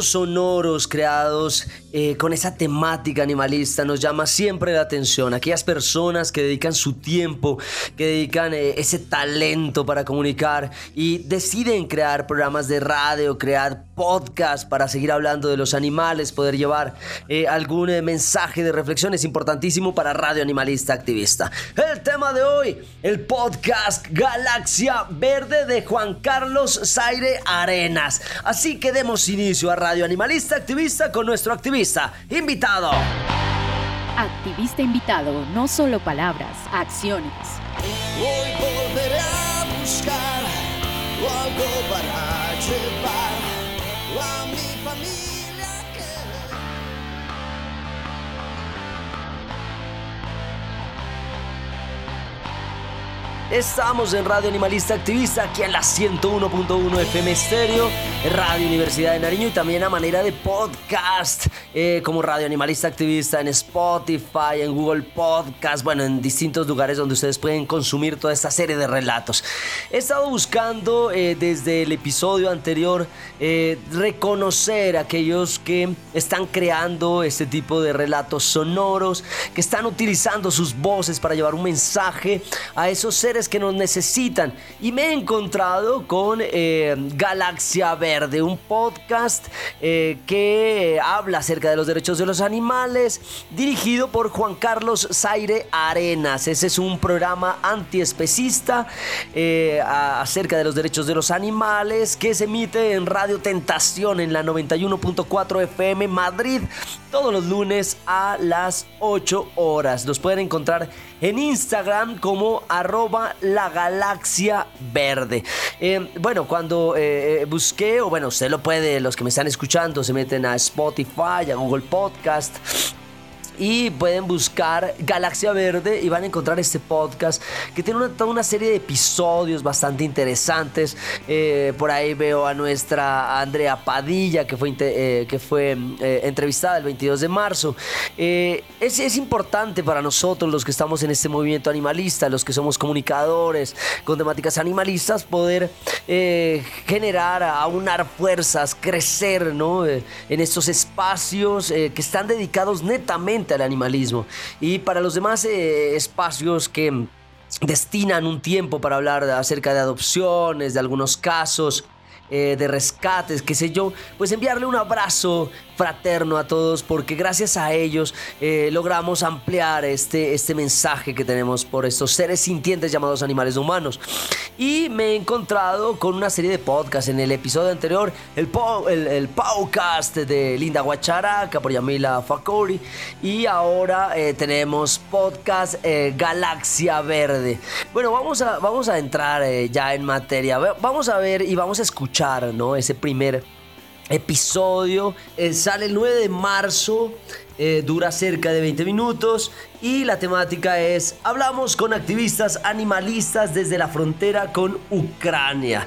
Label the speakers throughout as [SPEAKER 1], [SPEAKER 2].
[SPEAKER 1] Sonoros creados eh, con esa temática animalista nos llama siempre la atención. Aquellas personas que dedican su tiempo, que dedican eh, ese talento para comunicar y deciden crear programas de radio, crear podcast para seguir hablando de los animales, poder llevar eh, algún mensaje de reflexión es importantísimo para Radio Animalista Activista. El tema de hoy, el podcast Galaxia Verde de Juan Carlos Zaire Arenas. Así que demos inicio a Radio Animalista Activista con nuestro activista invitado.
[SPEAKER 2] Activista invitado, no solo palabras, acciones.
[SPEAKER 1] Hoy volveré a buscar algo para llevar Estamos en Radio Animalista Activista, aquí en la 101.1 FM Estéreo, Radio Universidad de Nariño y también a manera de podcast, eh, como Radio Animalista Activista en Spotify, en Google Podcast, bueno, en distintos lugares donde ustedes pueden consumir toda esta serie de relatos. He estado buscando eh, desde el episodio anterior eh, reconocer a aquellos que están creando este tipo de relatos sonoros, que están utilizando sus voces para llevar un mensaje a esos seres que nos necesitan. Y me he encontrado con eh, Galaxia Verde, un podcast eh, que habla acerca de los derechos de los animales, dirigido por Juan Carlos Zaire Arenas. Ese es un programa antiespecista eh, acerca de los derechos de los animales que se emite en Radio Tentación en la 91.4 FM Madrid todos los lunes a las 8 horas. Los pueden encontrar en Instagram como arroba la galaxia verde. Eh, bueno, cuando eh, busqué, o bueno, usted lo puede, los que me están escuchando, se meten a Spotify, a Google Podcast y pueden buscar Galaxia Verde y van a encontrar este podcast que tiene una, toda una serie de episodios bastante interesantes. Eh, por ahí veo a nuestra Andrea Padilla que fue, eh, que fue eh, entrevistada el 22 de marzo. Es, es, importante para nosotros los que estamos en este movimiento animalista, los que somos comunicadores con temáticas animalistas, poder generar, aunar fuerzas, crecer ¿no? en estos espacios que están dedicados netamente al animalismo. Y para los demás eh, espacios que destinan un tiempo para hablar acerca de adopciones, de algunos casos, eh, de rescates, qué sé yo, pues enviarle un abrazo fraterno a todos porque gracias a ellos eh, logramos ampliar este, este mensaje que tenemos por estos seres sintientes llamados animales humanos. Y me he encontrado con una serie de podcasts en el episodio anterior, el, el, podcast de Linda Guacharaca por Yamila Fakori y ahora eh, tenemos podcast eh, Galaxia Verde. Bueno, vamos a, vamos a entrar ya en materia, vamos a ver y vamos a escuchar ¿no? ese primer episodio. Eh, sale el 9 de marzo, eh, dura cerca de 20 minutos y la temática es, hablamos con activistas animalistas desde la frontera con Ucrania.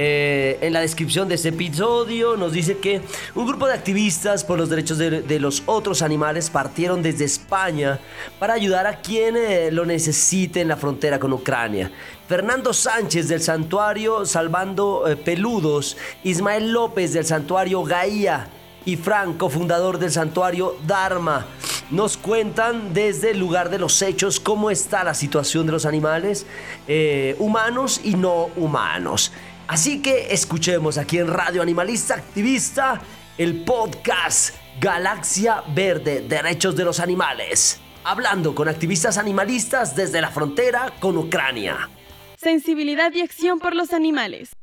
[SPEAKER 1] Eh, en la descripción de este episodio nos dice que un grupo de activistas por los derechos de, los otros animales partieron desde España para ayudar a quien lo necesite en la frontera con Ucrania. Fernando Sánchez del santuario Salvando eh, Peludos, Ismael López del santuario Gaía y Franco, fundador del santuario Dharma, nos cuentan desde el lugar de los hechos cómo está la situación de los animales eh, humanos y no humanos. Así que escuchemos aquí en Radio Animalista Activista el podcast Galaxia Verde, Derechos de los Animales, hablando con activistas animalistas desde la frontera con Ucrania.
[SPEAKER 3] Sensibilidad y acción por los animales.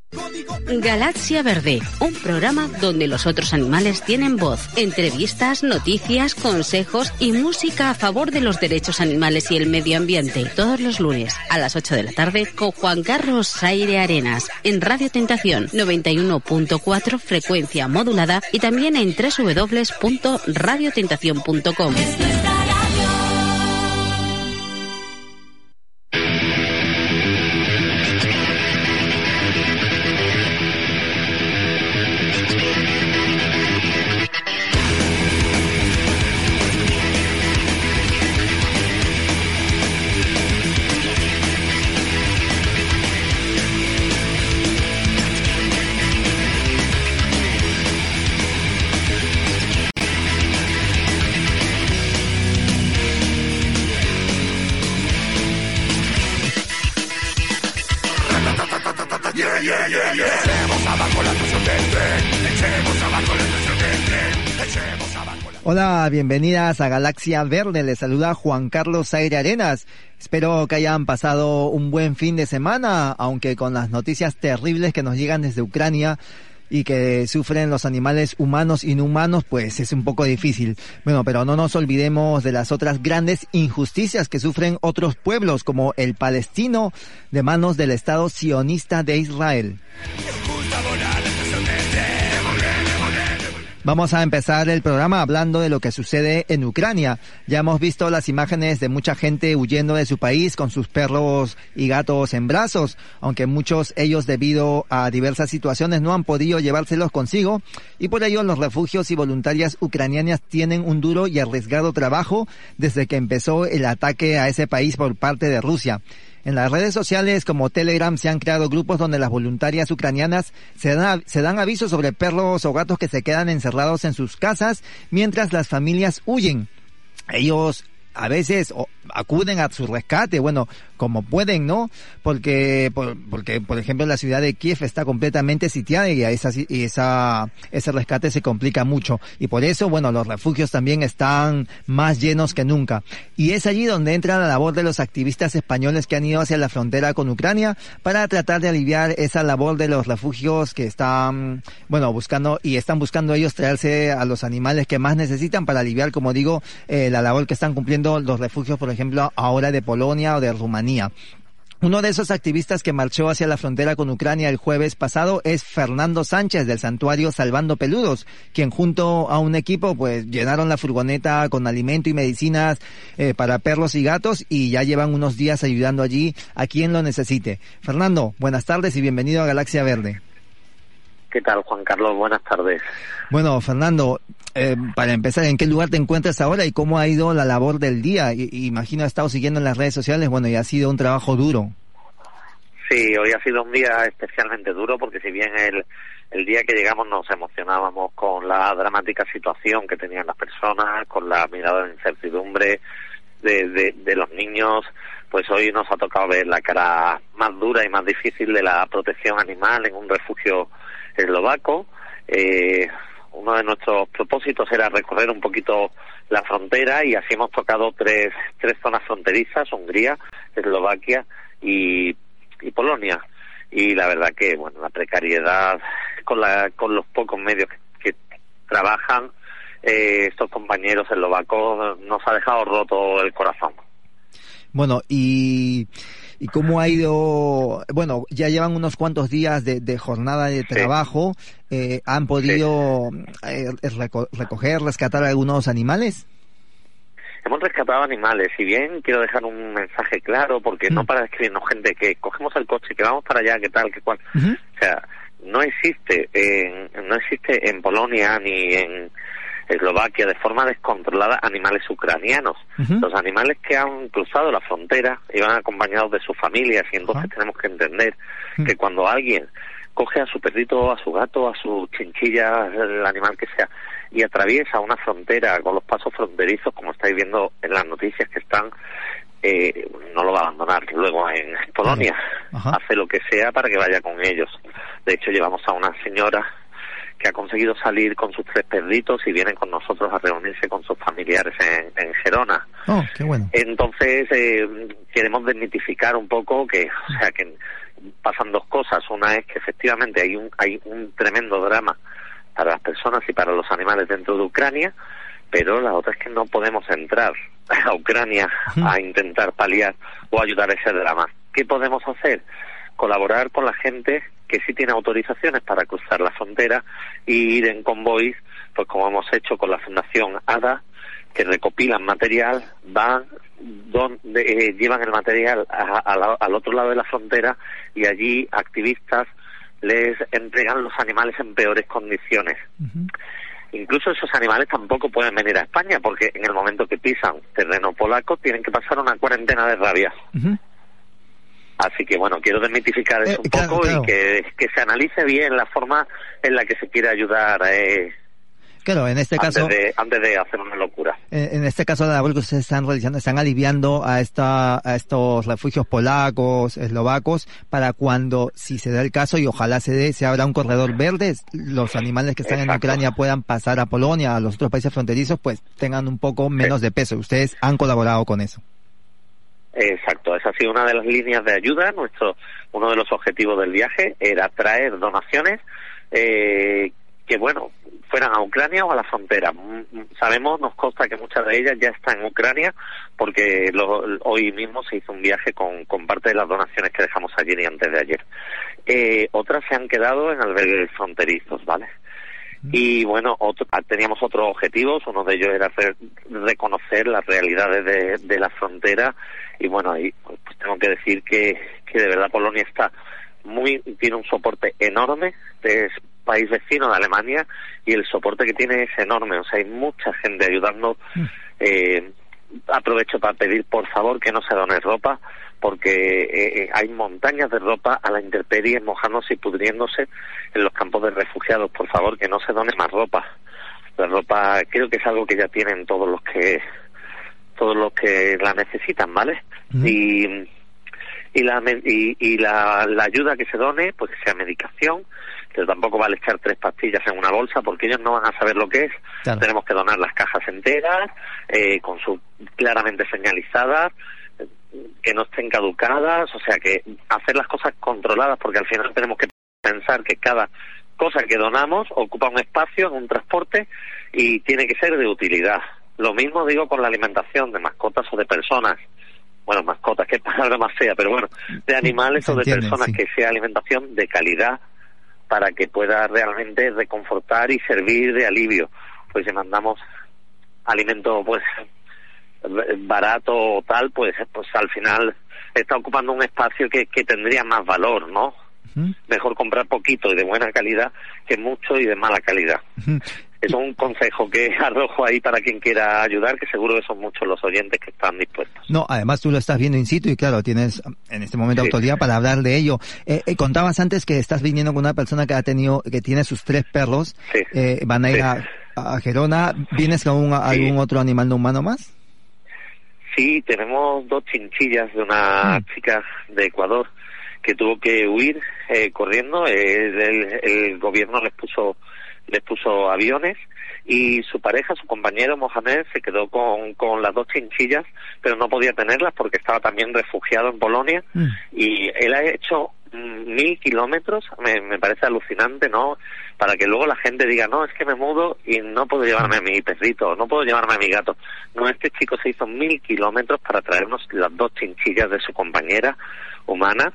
[SPEAKER 4] Galaxia Verde, un programa donde los otros animales tienen voz, entrevistas, noticias, consejos y música a favor de los derechos animales y el medio ambiente. Todos los lunes a las 8 de la tarde con Juan Carlos Aire Arenas en Radio Tentación 91.4 frecuencia modulada y también en www.radiotentación.com.
[SPEAKER 5] bienvenidas a Galaxia Verde. Les saluda Juan Carlos Aire Arenas. Espero que hayan pasado un buen fin de semana, aunque con las noticias terribles que nos llegan desde Ucrania y que sufren los animales humanos inhumanos, pues es un poco difícil. Bueno, pero no nos olvidemos de las otras grandes injusticias que sufren otros pueblos, como el palestino, de manos del Estado sionista de Israel. Vamos a empezar el programa hablando de lo que sucede en Ucrania. Ya hemos visto las imágenes de mucha gente huyendo de su país con sus perros y gatos en brazos, aunque muchos ellos debido a diversas situaciones no han podido llevárselos consigo y por ello los refugios y voluntarias ucranianas tienen un duro y arriesgado trabajo desde que empezó el ataque a ese país por parte de Rusia. En las redes sociales como Telegram se han creado grupos donde las voluntarias ucranianas se dan, se dan avisos sobre perros o gatos que se quedan encerrados en sus casas mientras las familias huyen. Ellos a veces acuden a su rescate. Bueno, como pueden, ¿no? Porque, por, porque, por ejemplo, la ciudad de Kiev está completamente sitiada y, esa, y esa, ese rescate se complica mucho. Y por eso, bueno, los refugios también están más llenos que nunca. Y es allí donde entra la labor de los activistas españoles que han ido hacia la frontera con Ucrania para tratar de aliviar esa labor de los refugios que están, bueno, buscando y están buscando ellos traerse a los animales que más necesitan para aliviar, como digo, eh, la labor que están cumpliendo los refugios, por ejemplo, ahora de Polonia o de Rumanía. Uno de esos activistas que marchó hacia la frontera con Ucrania el jueves pasado es Fernando Sánchez del santuario Salvando Peludos, quien junto a un equipo pues llenaron la furgoneta con alimento y medicinas eh, para perros y gatos y ya llevan unos días ayudando allí a quien lo necesite. Fernando, buenas tardes y bienvenido a Galaxia Verde.
[SPEAKER 6] ¿Qué tal, Juan Carlos? Buenas tardes.
[SPEAKER 5] Bueno, Fernando, eh, para empezar, ¿en qué lugar te encuentras ahora y cómo ha ido la labor del día? I imagino ha estado siguiendo en las redes sociales, bueno, y ha sido un trabajo duro.
[SPEAKER 6] Sí, hoy ha sido un día especialmente duro porque si bien el, el día que llegamos nos emocionábamos con la dramática situación que tenían las personas, con la mirada de incertidumbre de, de, de los niños, pues hoy nos ha tocado ver la cara más dura y más difícil de la protección animal en un refugio eslovaco. Eh, uno de nuestros propósitos era recorrer un poquito la frontera y así hemos tocado tres, tres zonas fronterizas, Hungría, Eslovaquia y, Polonia. Y la verdad que, bueno, la precariedad con, la, con los pocos medios que, que trabajan eh, estos compañeros eslovacos nos ha dejado roto el corazón.
[SPEAKER 5] Bueno, y y cómo ha ido, bueno, ya llevan unos cuantos días de, jornada de trabajo, eh, ¿han podido eh, recoger, rescatar algunos animales?
[SPEAKER 6] Hemos rescatado animales, si bien quiero dejar un mensaje claro, porque no mm. para escribirnos gente que cogemos el coche, que vamos para allá, que tal, que cual. O sea, no existe, en, no existe en Polonia ni en Eslovaquia de forma descontrolada animales ucranianos. Los animales que han cruzado la frontera iban acompañados de sus familias y entonces tenemos que entender que cuando alguien coge a su perrito, a su gato, a su chinchilla, el animal que sea, y atraviesa una frontera con los pasos fronterizos, como estáis viendo en las noticias que están, eh, no lo va a abandonar luego en Polonia. Hace lo que sea para que vaya con ellos. De hecho, llevamos a una señora que ha conseguido salir con sus tres perritos y vienen con nosotros a reunirse con sus familiares en, en Gerona.
[SPEAKER 5] Oh, qué bueno.
[SPEAKER 6] Entonces, eh, queremos desmitificar un poco que, o sea, que pasan dos cosas. Una es que efectivamente hay un, hay un tremendo drama para las personas y para los animales dentro de Ucrania, pero la otra es que no podemos entrar a Ucrania a intentar paliar o ayudar a ese drama. ¿Qué podemos hacer? Colaborar con la gente que sí tiene autorizaciones para cruzar la frontera y ir en convoys, pues como hemos hecho con la Fundación ADA, que recopilan material, van, donde, eh, llevan el material al otro lado de la frontera y allí activistas les entregan los animales en peores condiciones. Incluso esos animales tampoco pueden venir a España porque en el momento que pisan terreno polaco tienen que pasar una cuarentena de rabia. Así que bueno, quiero desmitificar eso eh, un poco y que, que, se analice bien la forma en la que se quiere ayudar. Eh,
[SPEAKER 5] Claro, en este caso...
[SPEAKER 6] Antes de, hacer una locura.
[SPEAKER 5] En, este caso, la labor que ustedes están realizando, están aliviando a, esta, a estos refugios polacos, eslovacos, para cuando, si se da el caso, y ojalá se dé, se abra un corredor verde, los animales que están en Ucrania puedan pasar a Polonia, a los otros países fronterizos, pues tengan un poco menos de peso. Ustedes han colaborado con eso.
[SPEAKER 6] Exacto, esa ha sido una de las líneas de ayuda. Nuestro, uno de los objetivos del viaje era traer donaciones eh, que, bueno, fueran a Ucrania o a la frontera. Mm, mm, sabemos, nos consta que muchas de ellas ya están en Ucrania porque hoy mismo se hizo un viaje con, con parte de las donaciones que dejamos ayer y antes de ayer. Eh, otras se han quedado en albergues fronterizos, ¿vale? Y bueno, otro, ah, teníamos otros objetivos, uno de ellos era reconocer las realidades de, de, la frontera y bueno, ahí pues, tengo que decir que, que de verdad Polonia está muy, tiene un soporte enorme, es país vecino de Alemania y el soporte que tiene es enorme, o sea, hay mucha gente ayudando. Mm. Eh, aprovecho para pedir por favor que no se done ropa porque eh, eh, hay montañas de ropa a la intemperie mojándose y pudriéndose en los campos de refugiados. Por favor, que no se done más ropa. La ropa creo que es algo que ya tienen todos los que todos los que la necesitan, ¿vale? Y y la y, la, ayuda que se done pues que sea medicación que tampoco vale echar tres pastillas en una bolsa porque ellos no van a saber lo que es tenemos que donar las cajas enteras eh, con su claramente señalizadas que no estén caducadas o sea que hacer las cosas controladas porque al final tenemos que pensar que cada cosa que donamos ocupa un espacio en un transporte y tiene que ser de utilidad. Lo mismo digo con la alimentación de mascotas o de personas. Bueno, mascotas, qué palabra más fea, pero bueno, de animales o de personas que sea alimentación de calidad para que pueda realmente reconfortar y servir de alivio. Pues si mandamos alimento pues barato o tal, pues pues al final está ocupando un espacio que, que tendría más valor, ¿no? Mejor comprar poquito y de buena calidad que mucho y de mala calidad es un consejo que arrojo ahí para quien quiera ayudar, que seguro que son muchos los oyentes que están dispuestos.
[SPEAKER 5] No, además tú lo estás viendo in situ y claro, tienes en este momento autoridad para hablar de ello. Eh, eh, contabas antes que estás viniendo con una persona que ha tenido, que tiene sus tres perros, eh, van a ir a, Gerona, ¿vienes con algún otro animal no humano más?
[SPEAKER 6] Sí, tenemos dos chinchillas de una mm. chica de Ecuador que tuvo que huir corriendo. el gobierno les puso les puso aviones y su pareja, su compañero Mohamed, se quedó con, con las dos chinchillas, pero no podía tenerlas porque estaba también refugiado en Polonia mm. y él ha hecho mil kilómetros, me, me parece alucinante, ¿no? Para que luego la gente diga, no, es que me mudo y no puedo llevarme a mi perrito, no puedo llevarme a mi gato. No, este chico se hizo mil kilómetros para traernos las dos chinchillas de su compañera humana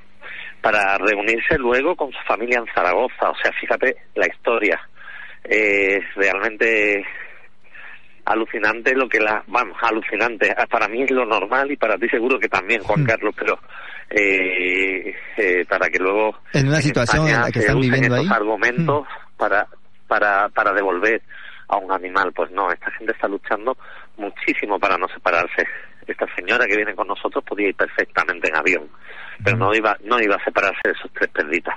[SPEAKER 6] para reunirse luego con su familia en Zaragoza. O sea, fíjate la historia eh, realmente alucinante lo que la vamos alucinante ah, para mí es lo normal y para ti seguro que también Juan hmm. Carlos pero eh, eh, para que luego
[SPEAKER 5] en una situación en la que están viviendo
[SPEAKER 6] estos argumentos hmm. para para para devolver a un animal pues no esta gente está luchando muchísimo para no separarse esta señora que viene con nosotros podía ir perfectamente en avión pero hmm. no iba no iba a separarse de sus tres perditas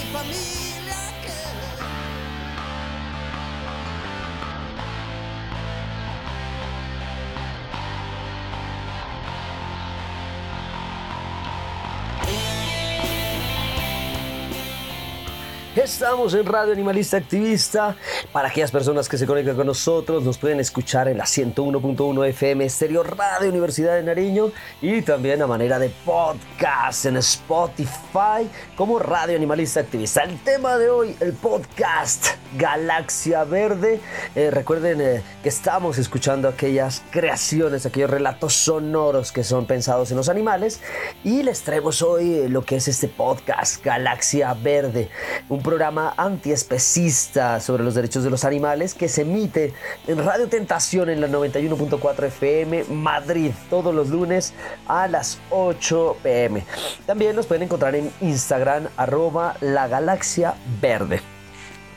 [SPEAKER 1] Estamos en Radio Animalista Activista. Para aquellas personas que se conectan con nosotros, nos pueden escuchar en la 101.1 FM Estéreo Radio Universidad de Nariño y también a manera de podcast en Spotify como Radio Animalista Activista. El tema de hoy, el podcast Galaxia Verde. Eh, recuerden eh, que estamos escuchando aquellas creaciones, aquellos relatos sonoros que son pensados en los animales y les traemos hoy eh, lo que es este podcast Galaxia Verde. Un programa antiespecista sobre los derechos de los animales que se emite en Radio Tentación en la 91.4 FM Madrid todos los lunes a las 8 pm. También nos pueden encontrar en Instagram arroba la galaxia verde.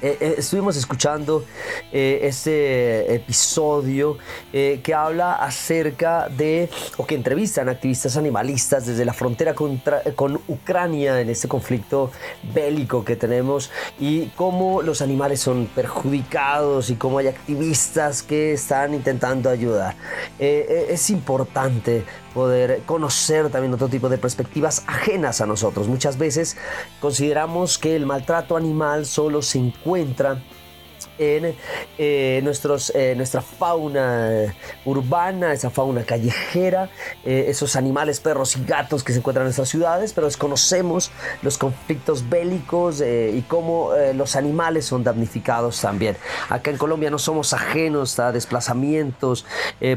[SPEAKER 1] Eh, eh, estuvimos escuchando eh, este episodio que habla acerca de, o que entrevistan activistas animalistas desde la frontera con Ucrania en este conflicto bélico que tenemos y cómo los animales son perjudicados y cómo hay activistas que están intentando ayudar. es importante poder conocer también otro tipo de perspectivas ajenas a nosotros. Muchas veces consideramos que el maltrato animal solo se encuentra encuentran en eh, nuestros, eh, nuestra fauna urbana, esa fauna callejera, eh, esos animales, perros y gatos que se encuentran en nuestras ciudades, pero desconocemos los conflictos bélicos y cómo los animales son damnificados también. Acá en Colombia no somos ajenos a desplazamientos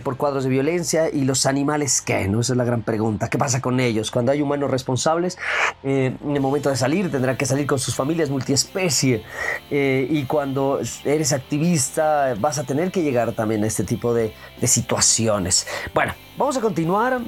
[SPEAKER 1] por cuadros de violencia y los animales qué, ¿no? Esa es la gran pregunta. ¿Qué pasa con ellos? Cuando hay humanos responsables, en el momento de salir tendrán que salir con sus familias multiespecie y cuando eres activista, vas a tener que llegar también a este tipo de, situaciones. Bueno, vamos a continuar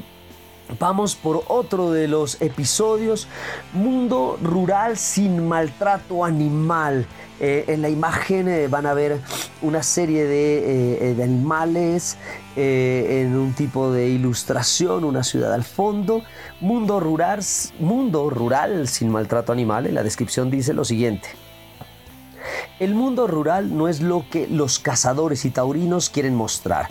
[SPEAKER 1] Vamos por otro de los episodios, Mundo Rural sin maltrato animal. Eh, en la imagen eh, van a ver una serie de, eh, animales en un tipo de ilustración, una ciudad al fondo. Mundo rural, mundo rural sin maltrato animal. En la descripción dice lo siguiente. El mundo rural no es lo que los cazadores y taurinos quieren mostrar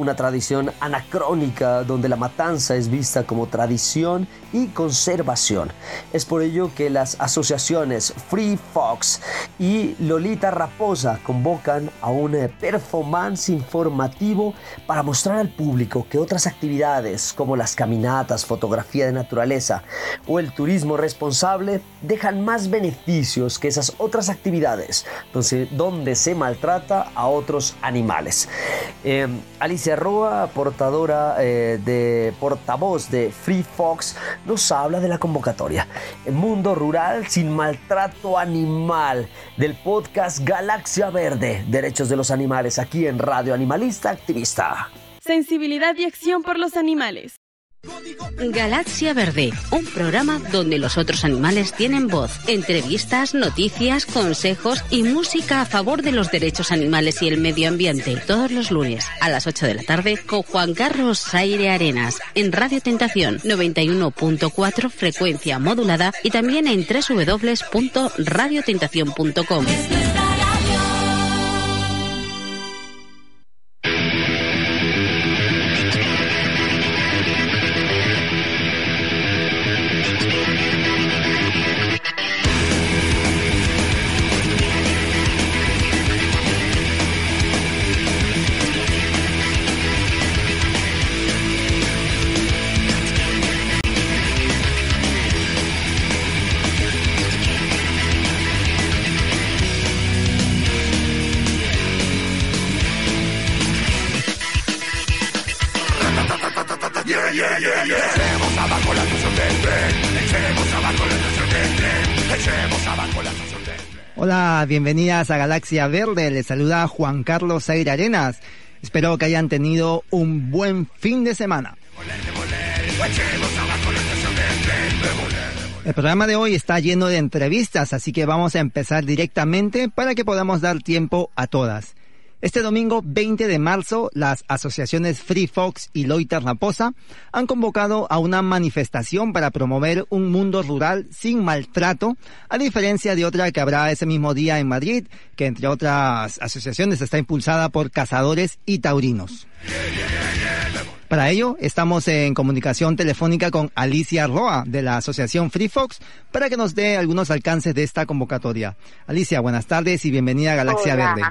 [SPEAKER 1] una tradición anacrónica donde la matanza es vista como tradición y conservación. Es por ello que las asociaciones Free Fox y Lolita Raposa convocan a un performance informativo para mostrar al público que otras actividades como las caminatas, fotografía de naturaleza o el turismo responsable dejan más beneficios que esas otras actividades donde, se maltrata a otros animales. Eh, Alicia Roa, portadora eh, de portavoz de Free Fox, nos habla de la convocatoria. Mundo Rural sin maltrato animal del podcast Galaxia Verde, Derechos de los Animales, aquí en Radio Animalista Activista.
[SPEAKER 3] Sensibilidad y acción por los animales.
[SPEAKER 4] Galaxia Verde, un programa donde los otros animales tienen voz, entrevistas, noticias, consejos y música a favor de los derechos animales y el medio ambiente. Todos los lunes a las 8 de la tarde con Juan Carlos Aire Arenas en Radio Tentación 91.4 frecuencia modulada y también en www.radiotentación.com.
[SPEAKER 5] bienvenidas a Galaxia Verde. Les saluda Juan Carlos Aire Arenas. Espero que hayan tenido un buen fin de semana. El programa de hoy está lleno de entrevistas, así que vamos a empezar directamente para que podamos dar tiempo a todas. Este domingo 20 de marzo, las asociaciones Free Fox y Loiter Raposa han convocado a una manifestación para promover un mundo rural sin maltrato, a diferencia de otra que habrá ese mismo día en Madrid, que entre otras asociaciones está impulsada por cazadores y taurinos. Para ello, estamos en comunicación telefónica con Alicia Roa de la Asociación Free Fox para que nos dé algunos alcances de esta convocatoria. Alicia, buenas tardes y bienvenida a Galaxia Verde.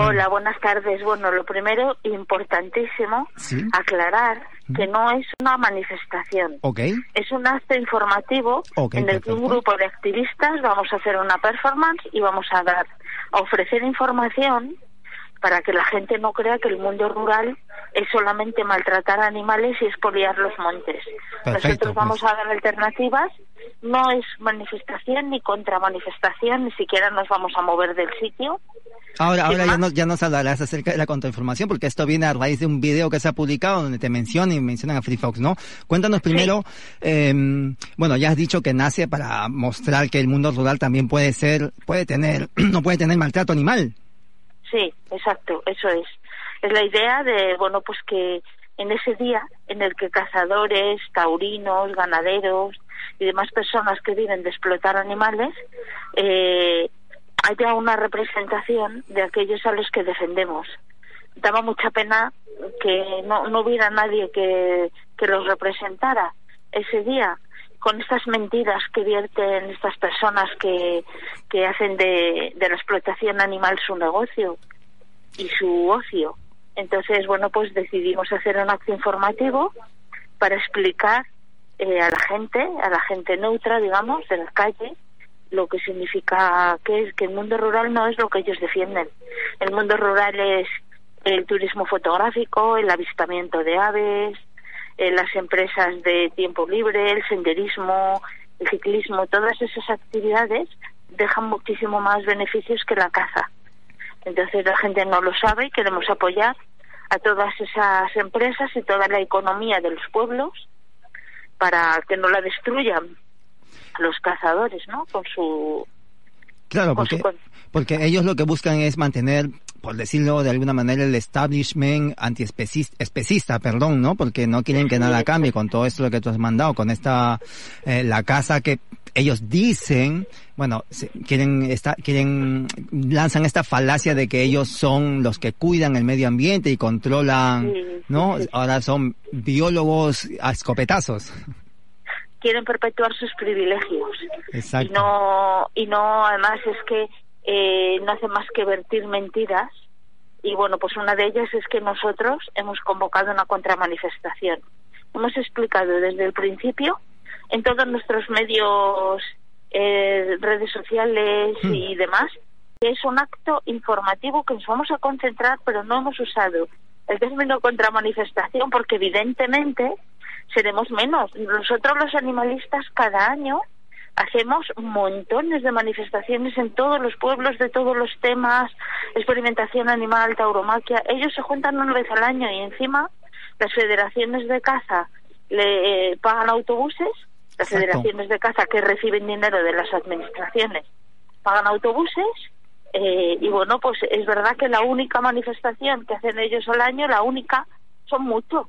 [SPEAKER 7] Hola, buenas tardes. Bueno, lo primero, importantísimo, aclarar que no es una manifestación. Es un acto informativo en el que un grupo de activistas vamos a hacer una performance y vamos a dar, a ofrecer información para que la gente no crea que el mundo rural es solamente maltratar animales y expoliar los montes. Nosotros vamos pues. a dar alternativas, no es manifestación ni contramanifestación, ni siquiera nos vamos a mover del sitio
[SPEAKER 5] Ahora, ahora ya, nos, ya nos hablarás acerca de la contrainformación, porque esto viene a raíz de un video que se ha publicado donde te mencionan y mencionan a Free Fox, ¿no? Cuéntanos primero, em, bueno, ya has dicho que nace para mostrar que el mundo rural también puede ser, puede tener, no puede tener maltrato animal.
[SPEAKER 7] Sí, exacto, eso es. Es la idea de, bueno, pues que en ese día en el que cazadores, taurinos, ganaderos y demás personas que viven de explotar animales, eh, haya una representación de aquellos a los que defendemos. Daba mucha pena que no, no hubiera nadie que, que los representara ese día con estas mentiras que vierten estas personas que, que hacen de, de la explotación animal su negocio y su ocio. Entonces, bueno, pues decidimos hacer un acto informativo para explicar eh, a la gente, a la gente neutra, digamos, de la calle, lo que significa que es que el mundo rural no es lo que ellos defienden. El mundo rural es el turismo fotográfico, el avistamiento de aves, eh, las empresas de tiempo libre, el senderismo, el ciclismo, todas esas actividades dejan muchísimo más beneficios que la caza. Entonces la gente no lo sabe y queremos apoyar a todas esas empresas y toda la economía de los pueblos para que no la destruyan los cazadores, ¿no? Con su
[SPEAKER 5] Claro, porque, porque ellos lo que buscan es mantener, por decirlo de alguna manera, el establishment antiespecista, perdón, ¿no? Porque no quieren que nada cambie con todo esto que tú has mandado, con esta, eh, la casa que ellos dicen, bueno, quieren, esta, quieren, lanzan esta falacia de que ellos son los que cuidan el medio ambiente y controlan, ¿no? Ahora son biólogos a escopetazos
[SPEAKER 7] quieren perpetuar sus privilegios y no y no además es que eh, no hace más que vertir mentiras y bueno pues una de ellas es que nosotros hemos convocado una contramanifestación hemos explicado desde el principio en todos nuestros medios eh, redes sociales hmm. y demás que es un acto informativo que nos vamos a concentrar pero no hemos usado el término contramanifestación porque evidentemente seremos menos. Nosotros los animalistas cada año hacemos montones de manifestaciones en todos los pueblos de todos los temas, experimentación animal, tauromaquia. Ellos se juntan una vez al año y encima las federaciones de caza le eh, pagan autobuses, las federaciones de caza que reciben dinero de las administraciones pagan autobuses eh, y bueno, pues es verdad que la única manifestación que hacen ellos al año, la única, son muchos.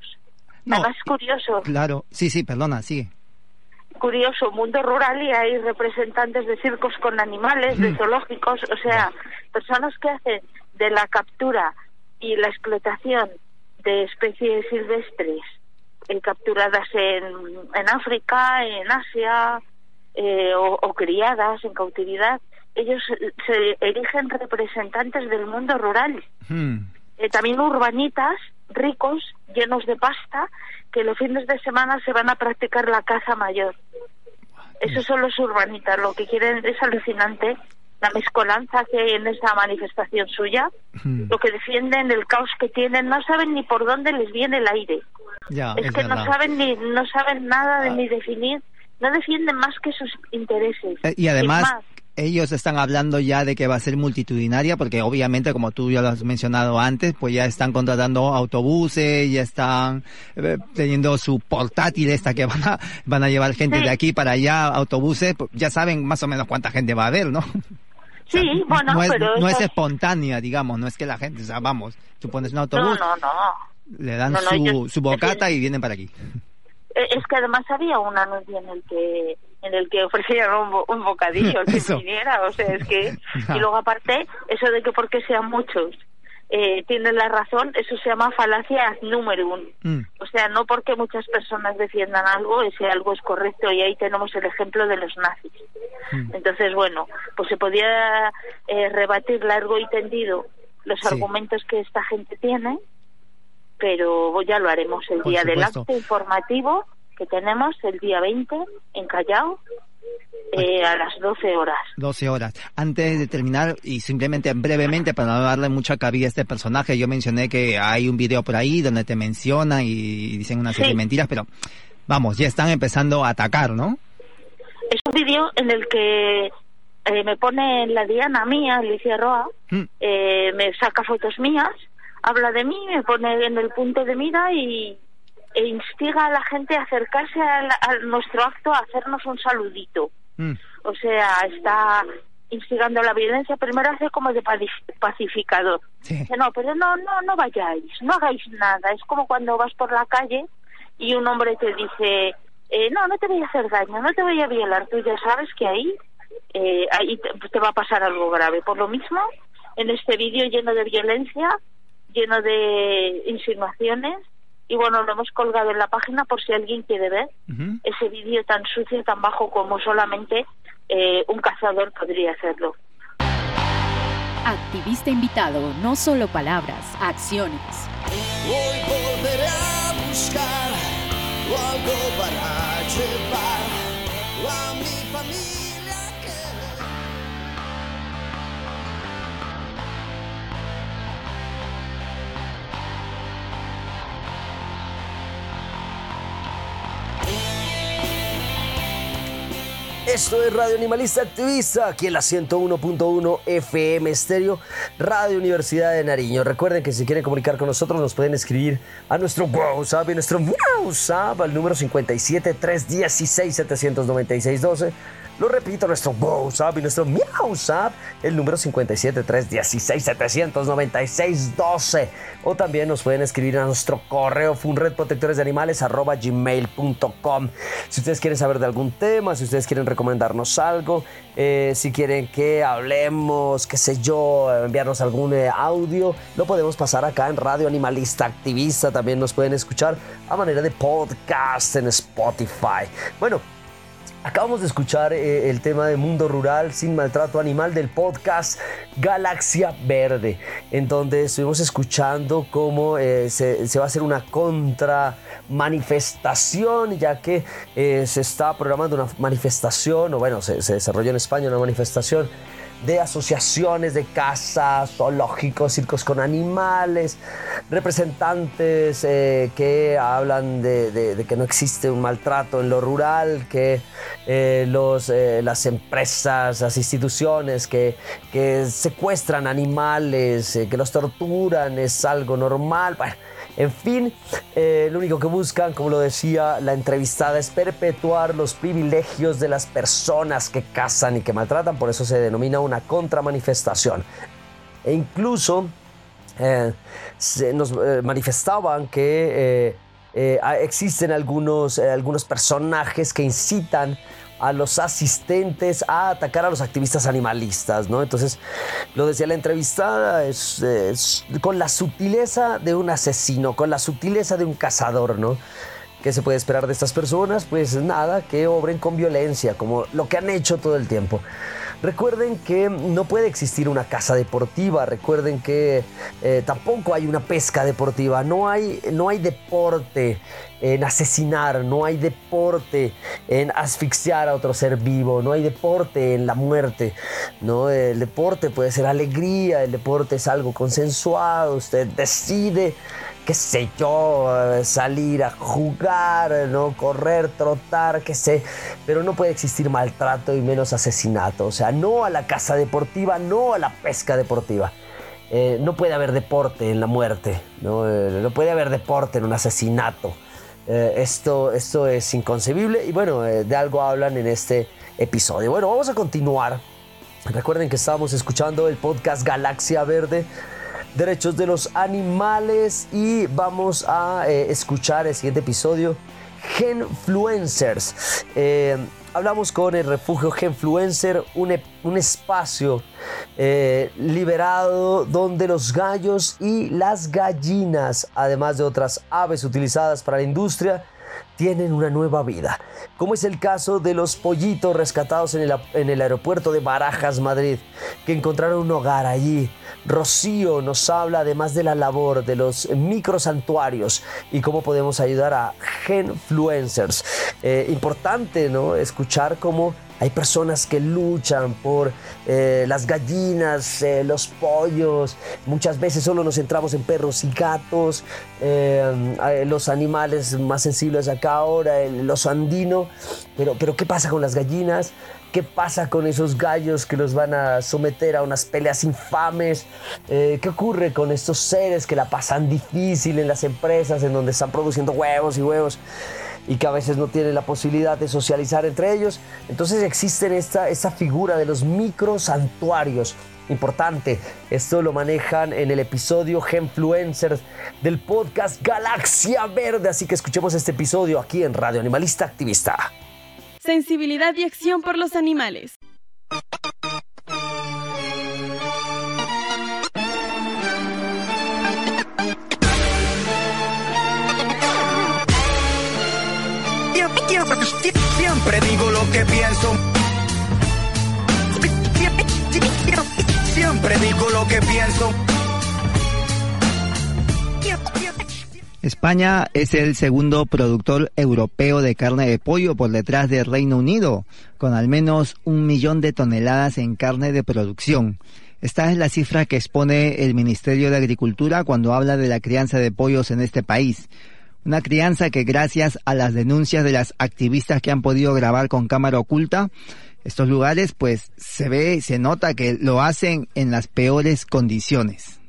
[SPEAKER 7] No, es curioso.
[SPEAKER 5] Claro, sí, sí, perdona, sigue.
[SPEAKER 7] Curioso, mundo rural y hay representantes de circos con animales, de zoológicos, o sea, personas que hacen de la captura y la explotación de especies silvestres eh, capturadas en, en África, en Asia, eh, o, criadas en cautividad, ellos se erigen representantes del mundo rural. Eh, también urbanitas ricos, llenos de pasta, que los fines de semana se van a practicar la caza mayor. Esos son los urbanitas, lo que quieren es alucinante la mezcolanza que hay en esa manifestación suya, lo que defienden, el caos que tienen, no saben ni por dónde les viene el aire. es, que no saben ni no saben nada de ah. ni definir, no defienden más que sus intereses.
[SPEAKER 5] Eh, y además ellos están hablando ya de que va a ser multitudinaria, porque obviamente, como tú ya lo has mencionado antes, pues ya están contratando autobuses, ya están eh, teniendo su portátil esta que van a, van a llevar gente de aquí para allá, autobuses, pues ya saben más o menos cuánta gente va a haber, ¿no?
[SPEAKER 7] Sí, bueno,
[SPEAKER 5] no es,
[SPEAKER 7] pero
[SPEAKER 5] no es espontánea, digamos, no es que la gente, o sea, vamos, tú pones un autobús,
[SPEAKER 7] no, no,
[SPEAKER 5] le dan su, su bocata y vienen para aquí.
[SPEAKER 7] Es que además había un anuncio en el que en el que ofrecían un, bocadillo que viniera, o sea, es que... Y luego aparte, eso de que porque sean muchos eh, tienen la razón, eso se llama falacia número uno. Mm. O sea, no porque muchas personas defiendan algo, ese algo es correcto y ahí tenemos el ejemplo de los nazis. Mm. Entonces, bueno, pues se podía eh, rebatir largo y tendido los argumentos que esta gente tiene, pero ya lo haremos el día del acto informativo que tenemos el día 20 en Callao eh, a las 12 horas.
[SPEAKER 5] 12 horas. Antes de terminar, y simplemente brevemente, para no darle mucha cabida a este personaje, yo mencioné que hay un video por ahí donde te mencionan y dicen una serie de mentiras, pero vamos, ya están empezando a atacar, ¿no?
[SPEAKER 7] Es un video en el que eh, me pone la Diana mía, Alicia Roa, mm. eh, me saca fotos mías, habla de mí, me pone en el punto de mira y e instiga a la gente a acercarse a, nuestro acto a hacernos un saludito. Mm. O sea, está instigando la violencia, primero hace como de pacificador. no, pero no, no, no vayáis, no hagáis nada. Es como cuando vas por la calle y un hombre te dice, eh, no, no te voy a hacer daño, no te voy a violar. Tú ya sabes que ahí, eh, ahí te, te va a pasar algo grave. Por lo mismo, en este vídeo lleno de violencia, lleno de insinuaciones, y bueno, lo hemos colgado en la página por si alguien quiere ver ese vídeo tan sucio, tan bajo como solamente eh, un cazador podría hacerlo.
[SPEAKER 2] Activista invitado, no solo palabras, acciones.
[SPEAKER 8] Hoy volveré a buscar algo para llevar a mi familia.
[SPEAKER 1] Esto es Radio Animalista Activista, aquí en la 101.1 FM Estéreo, Radio Universidad de Nariño. Recuerden que si quieren comunicar con nosotros nos pueden escribir a nuestro WhatsApp y nuestro WhatsApp al número 57 316 796 12 lo repito, nuestro WhatsApp y nuestro MiauSap, el número 57316-796-12. O también nos pueden escribir a nuestro correo funredprotectoresdeanimales.gmail.com Si ustedes quieren saber de algún tema, si ustedes quieren recomendarnos algo, eh, si quieren que hablemos, qué sé yo, enviarnos algún eh, audio, lo podemos pasar acá en Radio Animalista Activista. También nos pueden escuchar a manera de podcast en Spotify. Bueno, Acabamos de escuchar eh, el tema de Mundo Rural sin maltrato animal del podcast Galaxia Verde, en donde estuvimos escuchando cómo eh, se, va a hacer una contra manifestación, ya que eh, se está programando una manifestación, o bueno, se, se desarrolló en España una manifestación de asociaciones de casas, zoológicos, circos con animales, representantes eh, que hablan de, que no existe un maltrato en lo rural, que eh, los, eh, las empresas, las instituciones que, que secuestran animales, que los torturan, es algo normal. En fin, eh, lo único que buscan, como lo decía la entrevistada, es perpetuar los privilegios de las personas que cazan y que maltratan, por eso se denomina una contramanifestación. E incluso eh, se nos eh, manifestaban que existen algunos, algunos personajes que incitan a los asistentes a atacar a los activistas animalistas, ¿no? Entonces, lo decía la entrevistada, es, con la sutileza de un asesino, con la sutileza de un cazador, ¿no? ¿Qué se puede esperar de estas personas? Pues nada, que obren con violencia, como lo que han hecho todo el tiempo. Recuerden que no puede existir una casa deportiva, recuerden que eh, tampoco hay una pesca deportiva, no hay, no hay deporte en asesinar, no hay deporte en asfixiar a otro ser vivo, no hay deporte en la muerte, ¿no? El deporte puede ser alegría, el deporte es algo consensuado, usted decide qué sé yo, salir a jugar, ¿no? correr, trotar, qué sé, pero no puede existir maltrato y menos asesinato, o sea, no a la casa deportiva, no a la pesca deportiva. Eh, no puede haber deporte en la muerte, no, eh, no puede haber deporte en un asesinato. Eh, esto, esto es inconcebible y bueno, de algo hablan en este episodio. Bueno, vamos a continuar. Recuerden que estábamos escuchando el podcast Galaxia Verde derechos de los animales y vamos a eh, escuchar el siguiente episodio, Genfluencers. Eh, hablamos con el refugio Genfluencer, un, un espacio eh, liberado donde los gallos y las gallinas, además de otras aves utilizadas para la industria, tienen una nueva vida, como es el caso de los pollitos rescatados en el, en el aeropuerto de Barajas, Madrid, que encontraron un hogar allí Rocío nos habla además de la labor de los microsantuarios y cómo podemos ayudar a genfluencers. Eh, importante, ¿no? Escuchar cómo hay personas que luchan por eh, las gallinas, eh, los pollos. Muchas veces solo nos centramos en perros y gatos. los animales más sensibles acá ahora, el oso andino. Pero, pero ¿qué pasa con las gallinas? ¿Qué pasa con esos gallos que los van a someter a unas peleas infames? Eh, ¿Qué ocurre con estos seres que la pasan difícil en las empresas en donde están produciendo huevos y huevos y que a veces no tienen la posibilidad de socializar entre ellos? Entonces existe esta, esta figura de los micro santuarios. Importante, esto lo manejan en el episodio Genfluencers del podcast Galaxia Verde, así que escuchemos este episodio aquí en Radio Animalista Activista
[SPEAKER 3] sensibilidad y acción por los animales.
[SPEAKER 9] Siempre digo lo que pienso. Siempre digo lo que pienso.
[SPEAKER 5] España es el segundo productor europeo de carne de pollo por detrás del Reino Unido, con al menos un millón de toneladas en carne de producción. Esta es la cifra que expone el Ministerio de Agricultura cuando habla de la crianza de pollos en este país. Una crianza que gracias a las denuncias de las activistas que han podido grabar con cámara oculta, estos lugares pues se ve, se nota que lo hacen en las peores condiciones.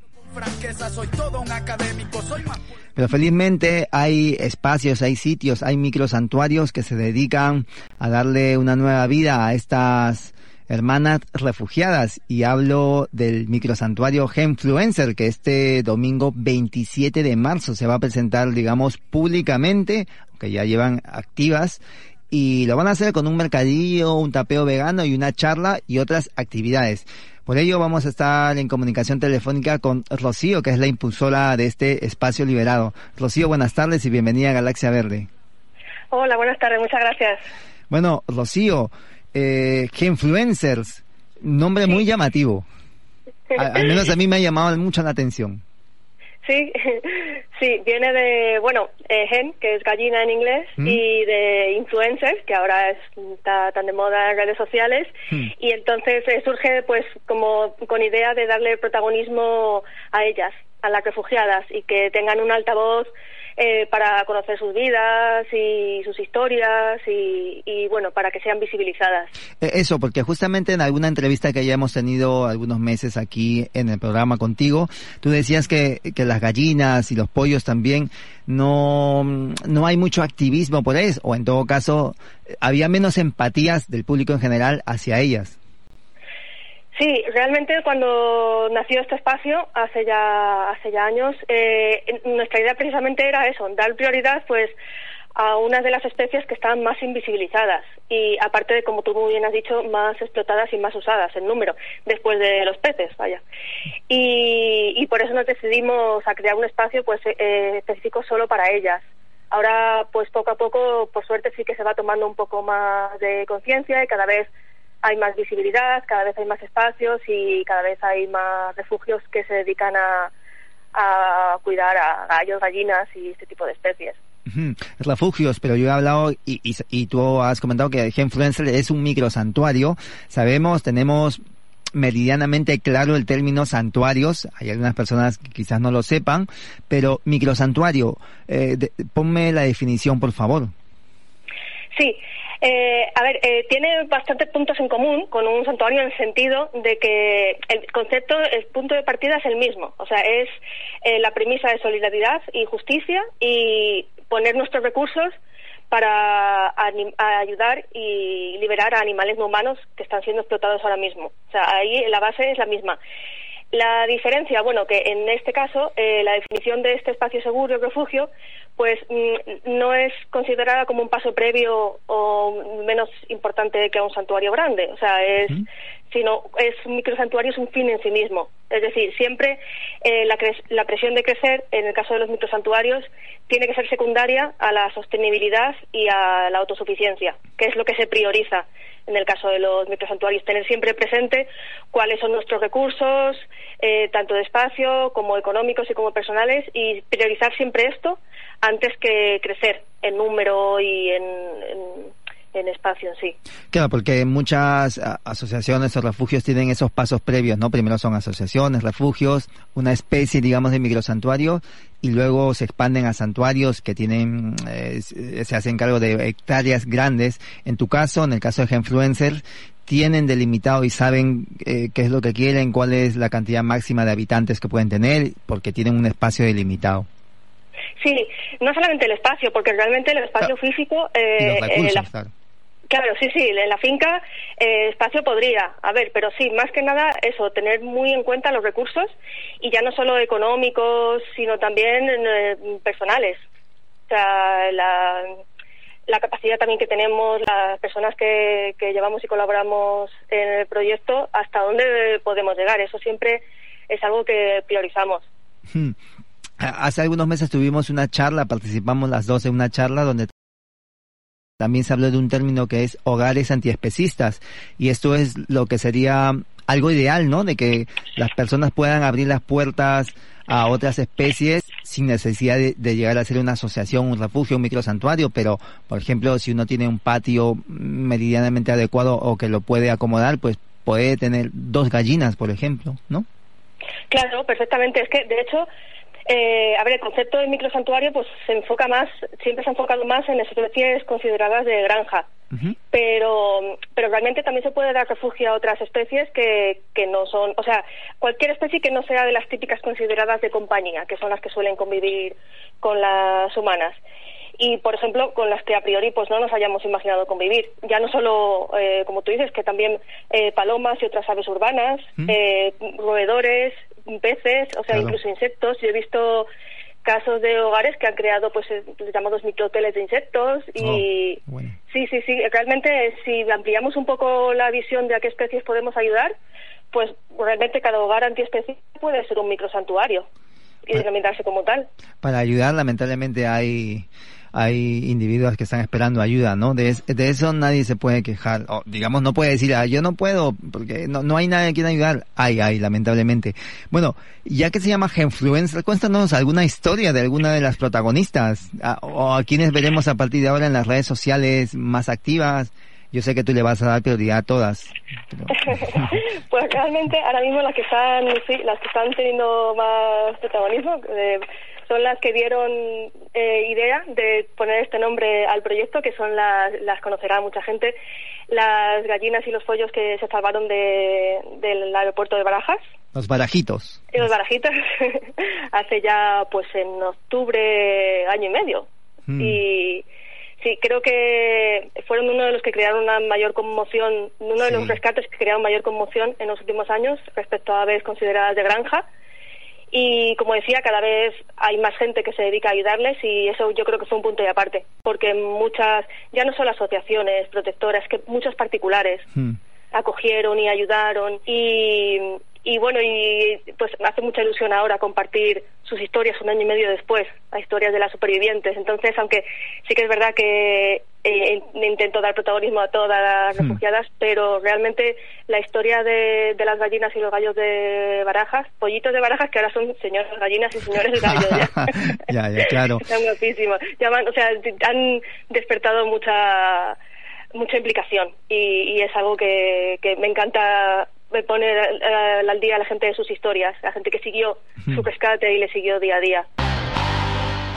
[SPEAKER 5] Pero felizmente hay espacios, hay sitios, hay microsantuarios que se dedican a darle una nueva vida a estas hermanas refugiadas y hablo del microsantuario Genfluencer que este domingo 27 de marzo se va a presentar digamos públicamente, que ya llevan activas y lo van a hacer con un mercadillo, un tapeo vegano y una charla y otras actividades. Por ello vamos a estar en comunicación telefónica con Rocío, que es la impulsora de este espacio liberado. Rocío, buenas tardes y bienvenida a Galaxia Verde.
[SPEAKER 10] Hola, buenas tardes, muchas gracias.
[SPEAKER 5] Bueno, Rocío, eh, Influencers, nombre muy llamativo. al menos a mí me ha llamado mucho la atención.
[SPEAKER 10] Sí, sí, viene de, bueno, eh, gen, que es gallina en inglés, mm. y de influencers, que ahora está tan de moda en redes sociales, mm. y entonces eh, surge pues como con idea de darle protagonismo a ellas, a las refugiadas, y que tengan un altavoz eh, para conocer sus vidas y sus historias y, bueno, para que sean visibilizadas.
[SPEAKER 5] Eh, eso, porque justamente en alguna entrevista que ya hemos tenido algunos meses aquí en el programa contigo, tú decías que, que las gallinas y los pollos también no, no hay mucho activismo por eso, o en todo caso, había menos empatías del público en general hacia ellas.
[SPEAKER 10] Sí, realmente cuando nació este espacio hace ya hace ya años, eh, nuestra idea precisamente era eso, dar prioridad pues a unas de las especies que están más invisibilizadas y aparte de como tú muy bien has dicho más explotadas y más usadas en número después de los peces vaya. Y, y por eso nos decidimos a crear un espacio pues eh, específico solo para ellas. Ahora pues poco a poco por suerte sí que se va tomando un poco más de conciencia y cada vez hay más visibilidad, cada vez hay más espacios y cada vez hay más refugios que se dedican a, a cuidar a gallos, gallinas y este tipo de especies.
[SPEAKER 5] Refugios, pero yo he hablado y, y, tú has comentado que Genfluencer es un microsantuario. Sabemos, tenemos meridianamente claro el término santuarios. Hay algunas personas que quizás no lo sepan, pero microsantuario, eh, ponme la definición, por favor.
[SPEAKER 10] Sí, eh, a ver, eh, tiene bastantes puntos en común con un santuario en el sentido de que el concepto, el punto de partida es el mismo. O sea, es eh, la premisa de solidaridad y justicia y poner nuestros recursos para ayudar y liberar a animales no humanos que están siendo explotados ahora mismo. O sea, ahí la base es la misma. La diferencia, bueno, que en este caso eh, la definición de este espacio seguro y refugio, pues mm, no es considerada como un paso previo o menos importante que a un santuario grande, o sea, es, sino es un microsantuario es un fin en sí mismo. Es decir, siempre eh, la, la presión de crecer, en el caso de los microsantuarios, tiene que ser secundaria a la sostenibilidad y a la autosuficiencia, que es lo que se prioriza en el caso de los microsantuarios, tener siempre presente cuáles son nuestros recursos, eh, tanto de espacio como económicos y como personales, y priorizar siempre esto antes que crecer en número y en, en espacio en sí.
[SPEAKER 5] Claro, porque muchas asociaciones o refugios tienen esos pasos previos, ¿no? Primero son asociaciones, refugios, una especie, digamos, de microsantuario, y luego se expanden a santuarios que tienen, eh, se hacen cargo de hectáreas grandes. En tu caso, en el caso de Genfluencer, tienen delimitado y saben eh, qué es lo que quieren, cuál es la cantidad máxima de habitantes que pueden tener, porque tienen un espacio delimitado.
[SPEAKER 10] Sí, no solamente el espacio, porque realmente el espacio físico...
[SPEAKER 5] Eh, los recursos, claro
[SPEAKER 10] Claro, sí, sí, en la finca eh, espacio podría haber, pero sí, más que nada eso, tener muy en cuenta los recursos y ya no solo económicos, sino también eh, personales. O sea, la, la capacidad también que tenemos las personas que, que llevamos y colaboramos en el proyecto, hasta dónde podemos llegar. Eso siempre es algo que priorizamos.
[SPEAKER 5] Hace algunos meses tuvimos una charla, participamos las dos en una charla donde también se habló de un término que es hogares antiespecistas y esto es lo que sería algo ideal, ¿no? De que las personas puedan abrir las puertas a otras especies sin necesidad de, llegar a ser una asociación, un refugio, un microsantuario, pero por ejemplo, si uno tiene un patio meridianamente adecuado o que lo puede acomodar, pues puede tener dos gallinas, por ejemplo, ¿no?
[SPEAKER 10] Claro, perfectamente. Es que, de hecho, Eh, a ver, el concepto de microsantuario pues se enfoca más, siempre se ha enfocado más en especies consideradas de granja, pero, pero realmente también se puede dar refugio a otras especies que, que no son, o sea, cualquier especie que no sea de las típicas consideradas de compañía, que son las que suelen convivir con las humanas y por ejemplo con las que a priori pues no nos hayamos imaginado convivir. Ya no solo eh, como tú dices que también eh, palomas y otras aves urbanas eh, roedores peces o sea incluso insectos. Yo he visto casos de hogares que han creado pues eh, los llamados microhoteles de insectos y
[SPEAKER 5] Oh, bueno.
[SPEAKER 10] sí sí sí. Realmente si ampliamos un poco la visión de a qué especies podemos ayudar pues realmente cada hogar antiespecie puede ser un microsantuario y denominarse como tal.
[SPEAKER 5] Para ayudar, lamentablemente hay hay individuos que están esperando ayuda, ¿no? De, de eso nadie se puede quejar. O, digamos, no puede decir, ah, yo no puedo, porque no, no hay nadie a quien ayudar. Hay, hay, lamentablemente. Bueno, ya que se llama Genfluencer, cuéntanos alguna historia de alguna de las protagonistas, a- o a quienes veremos a partir de ahora en las redes sociales más activas. Yo sé que tú le vas a dar prioridad a todas.
[SPEAKER 10] pues realmente ahora mismo las que están sí, las que están teniendo más protagonismo eh, son las que dieron eh, idea de poner este nombre al proyecto que son las las conocerá mucha gente las gallinas y los pollos que se salvaron de, del aeropuerto de Barajas
[SPEAKER 5] Los barajitos.
[SPEAKER 10] y los barajitas hace ya pues en octubre año y medio
[SPEAKER 5] Mm.
[SPEAKER 10] y sí creo que fueron uno de los que crearon una mayor conmoción uno de los rescates que crearon mayor conmoción en los últimos años respecto a aves consideradas de granja y como decía cada vez hay más gente que se dedica a ayudarles y eso yo creo que fue un punto de aparte porque muchas ya no solo asociaciones protectoras que muchos particulares
[SPEAKER 5] Hmm.
[SPEAKER 10] acogieron y ayudaron y, y bueno y pues me hace mucha ilusión ahora compartir sus historias un año y medio después las historias de las supervivientes entonces aunque sí que es verdad que eh, intento dar protagonismo a todas las
[SPEAKER 5] Hmm.
[SPEAKER 10] refugiadas pero realmente la historia de, de las gallinas y los gallos de barajas pollitos de barajas que ahora son señoras gallinas y señores gallos ya
[SPEAKER 5] ya, ya, claro.
[SPEAKER 10] están guapísimos. Llaman, o sea, han despertado mucha mucha implicación y, y es algo que, que me encanta me pone eh, al día a la gente de sus historias, la gente que siguió su rescate y le siguió día a día.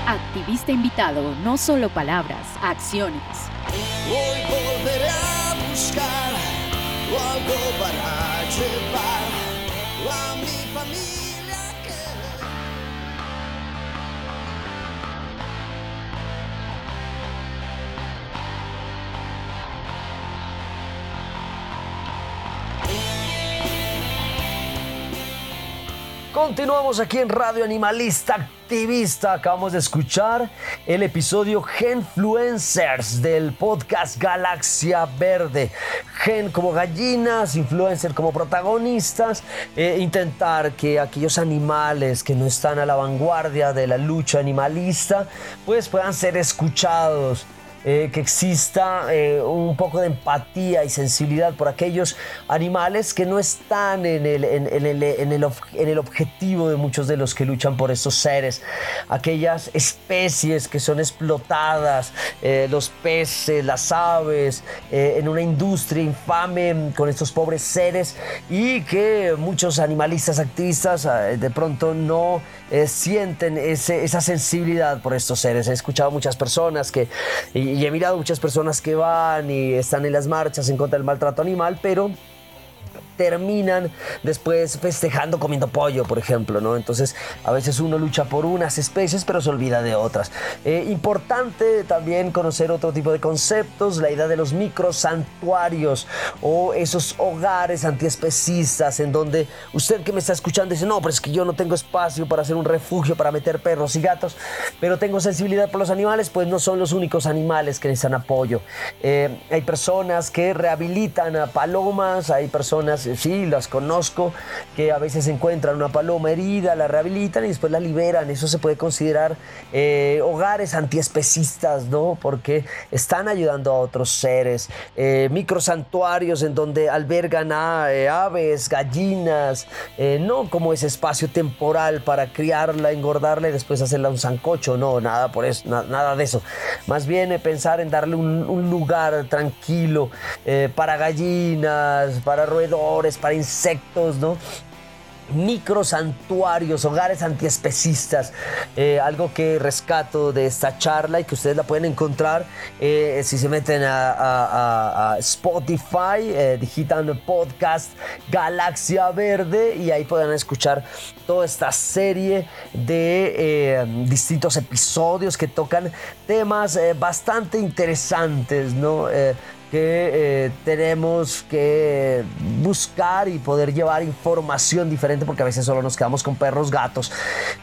[SPEAKER 2] Activista invitado, no solo palabras, acciones.
[SPEAKER 8] Hoy volveré a buscar algo para llevar a mi
[SPEAKER 1] Continuamos aquí en Radio Animalista Activista. Acabamos de escuchar el episodio Genfluencers del podcast Galaxia Verde. Gen como gallinas, influencer como protagonistas. eh, intentar que aquellos animales que no están a la vanguardia de la lucha animalista, pues puedan ser escuchados eh, que exista eh, un poco de empatía y sensibilidad por aquellos animales que no están en el, en, el, en el en el objetivo de muchos de los que luchan por estos seres, aquellas especies que son explotadas, eh, los peces, las aves, en una industria infame con estos pobres seres y que muchos animalistas activistas de pronto no sienten ese- esa sensibilidad por estos seres. He escuchado muchas personas que, y he mirado muchas personas que van y están en las marchas en contra del maltrato animal, pero terminan después festejando comiendo pollo, por ejemplo, ¿no? Entonces, a veces uno lucha por unas especies, pero se olvida de otras. Eh, importante también conocer otro tipo de conceptos, la idea de los microsantuarios o esos hogares antiespecistas en donde usted que me está escuchando dice, no, pero es que yo no tengo espacio para hacer un refugio, para meter perros y gatos, pero tengo sensibilidad por los animales, pues no son los únicos animales que necesitan apoyo. Eh, hay personas que rehabilitan a palomas, hay personas, sí, las conozco, que a veces encuentran una paloma herida, la rehabilitan y después la liberan. Eso se puede considerar eh, hogares antiespecistas, ¿no? Porque están ayudando a otros seres. Eh, microsantuarios en donde albergan a eh, aves, gallinas, eh, no como ese espacio temporal para criarla, engordarla y después hacerla un sancocho, no, nada por eso, na- nada de eso. Más bien pensar en darle un, un lugar tranquilo para gallinas, para roedores, para insectos, ¿no? microsantuarios, hogares antiespecistas, eh, algo que rescato de esta charla y que ustedes la pueden encontrar eh, si se meten a, Spotify, eh, digitan podcast Galaxia Verde y ahí pueden escuchar toda esta serie de distintos episodios que tocan temas bastante interesantes, ¿no? Que eh, tenemos que buscar y poder llevar información diferente porque a veces solo nos quedamos con perros, gatos.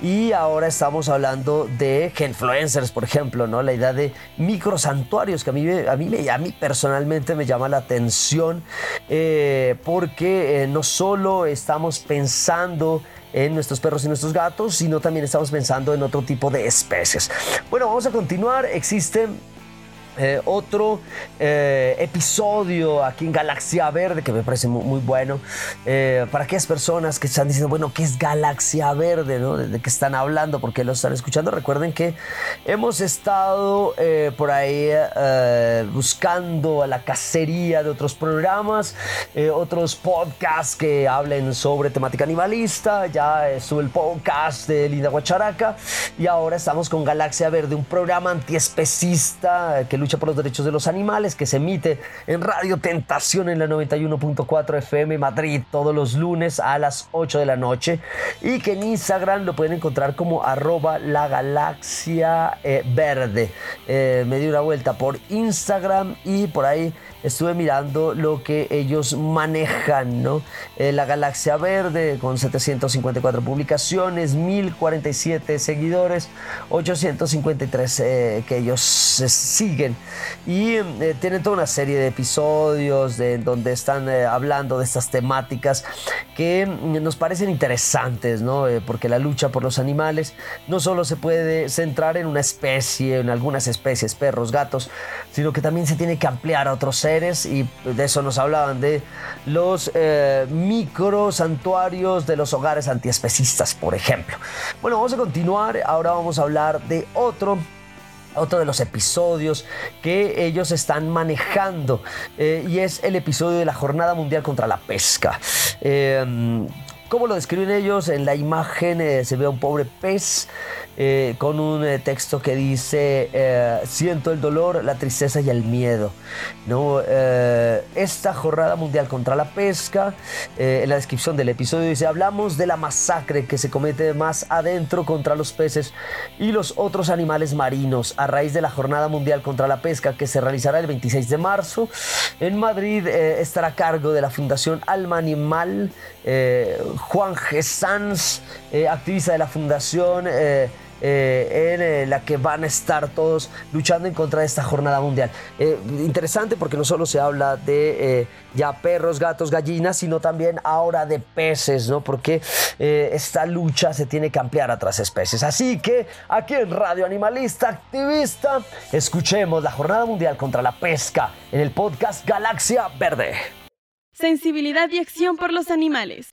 [SPEAKER 1] Y ahora estamos hablando de influencers, por ejemplo, ¿no? La idea de microsantuarios que a mí, a mí, a mí personalmente me llama la atención eh, porque eh, no solo estamos pensando en nuestros perros y nuestros gatos, sino también estamos pensando en otro tipo de especies. Bueno, vamos a continuar. Existen eh, otro eh, episodio aquí en Galaxia Verde que me parece muy, bueno eh, para aquellas personas que están diciendo bueno qué es Galaxia Verde ¿no? de qué están hablando porque lo están escuchando. Recuerden que hemos estado por ahí buscando a la cacería de otros programas otros podcasts que hablen sobre temática animalista. Ya estuvo el podcast de Linda Guacharaca y ahora estamos con Galaxia Verde un programa antiespecista que lucha por los derechos de los animales, que se emite en Radio Tentación en la 91.4 FM Madrid todos los lunes a las 8 de la noche y que en Instagram lo pueden encontrar como arroba la galaxia eh, verde. Eh, me di una vuelta por Instagram y por ahí estuve mirando lo que ellos manejan, ¿no? Eh, la Galaxia Verde con 754 publicaciones, 1047 seguidores, 853 que ellos siguen y eh, tienen toda una serie de episodios de, donde están eh, hablando de estas temáticas que nos parecen interesantes, ¿no? Eh, porque la lucha por los animales no solo se puede centrar en una especie, en algunas especies, perros, gatos, sino que también se tiene que ampliar a otros seres y de eso nos hablaban de los micro santuarios de los hogares antiespecistas, por ejemplo. Bueno, vamos a continuar, ahora vamos a hablar de otro otro de los episodios que ellos están manejando eh, y es el episodio de la Jornada Mundial contra la Pesca. Eh, ¿Cómo lo describen ellos? En la imagen eh, se ve a un pobre pez eh, con un eh, texto que dice, siento el dolor, la tristeza y el miedo. ¿no? esta jornada mundial contra la pesca, en la descripción del episodio dice, hablamos de la masacre que se comete más adentro contra los peces y los otros animales marinos a raíz de la jornada mundial contra la pesca que se realizará el 26 de marzo. En Madrid estará a cargo de la Fundación Alma Animal. Juan G. Sanz, eh, activista de la fundación, eh, eh, en la que van a estar todos luchando en contra de esta jornada mundial. interesante porque no solo se habla de ya perros, gatos, gallinas, sino también ahora de peces, ¿no? Porque esta lucha se tiene que ampliar a otras especies. Así que aquí en Radio Animalista Activista, escuchemos la jornada mundial contra la pesca en el podcast Galaxia Verde
[SPEAKER 3] sensibilidad y acción por los animales.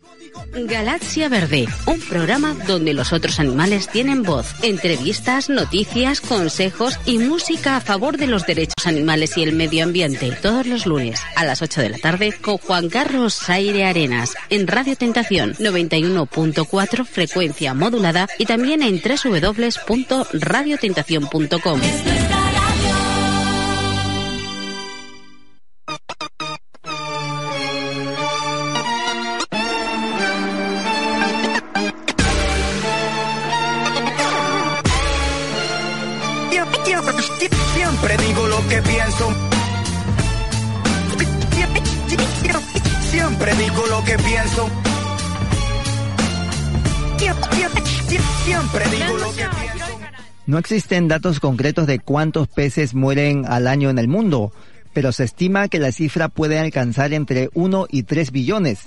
[SPEAKER 4] Galaxia Verde, un programa donde los otros animales tienen voz, entrevistas, noticias, consejos y música a favor de los derechos animales y el medio ambiente. Todos los lunes a las 8 de la tarde con Juan Carlos Aire Arenas en Radio Tentación 91.4 frecuencia modulada y también en www.radiotentación.com.
[SPEAKER 5] No existen datos concretos de cuántos peces mueren al año en el mundo, pero se estima que la cifra puede alcanzar entre 1 y 3 billones.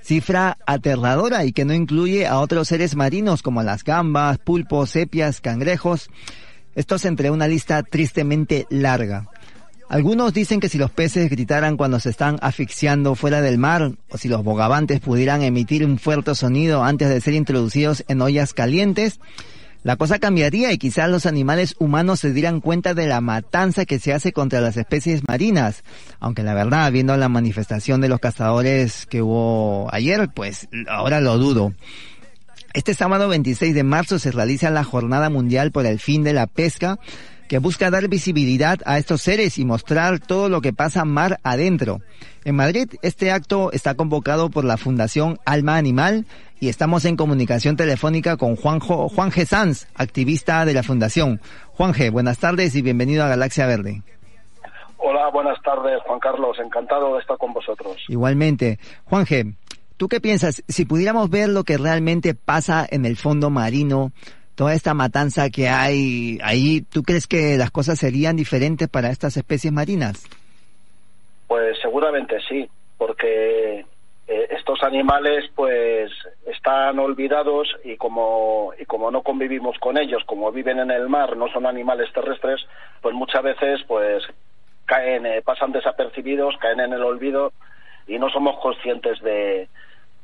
[SPEAKER 5] Cifra aterradora y que no incluye a otros seres marinos como las gambas, pulpos, sepias, cangrejos. Esto es entre una lista tristemente larga. Algunos dicen que si los peces gritaran cuando se están asfixiando fuera del mar, o si los bogavantes pudieran emitir un fuerte sonido antes de ser introducidos en ollas calientes, la cosa cambiaría y quizás los animales humanos se dieran cuenta de la matanza que se hace contra las especies marinas. Aunque la verdad, viendo la manifestación de los cazadores que hubo ayer, pues ahora lo dudo. Este sábado 26 de marzo se realiza la Jornada Mundial por el Fin de la Pesca, que busca dar visibilidad a estos seres y mostrar todo lo que pasa mar adentro. En Madrid, este acto está convocado por la Fundación Alma Animal y estamos en comunicación telefónica con Juanjo, Juan G. Sanz, activista de la Fundación. Juan G., buenas tardes y bienvenido a Galaxia Verde.
[SPEAKER 11] Hola, buenas tardes, Juan Carlos. Encantado de estar con vosotros.
[SPEAKER 5] Igualmente. Juan G., ¿Tú qué piensas? Si pudiéramos ver lo que realmente pasa en el fondo marino, toda esta matanza que hay ahí, ¿tú crees que las cosas serían diferentes para estas especies marinas?
[SPEAKER 11] Pues seguramente sí, porque eh, estos animales pues están olvidados y como y como no convivimos con ellos, como viven en el mar, no son animales terrestres, pues muchas veces pues caen, eh, pasan desapercibidos, caen en el olvido y no somos conscientes de,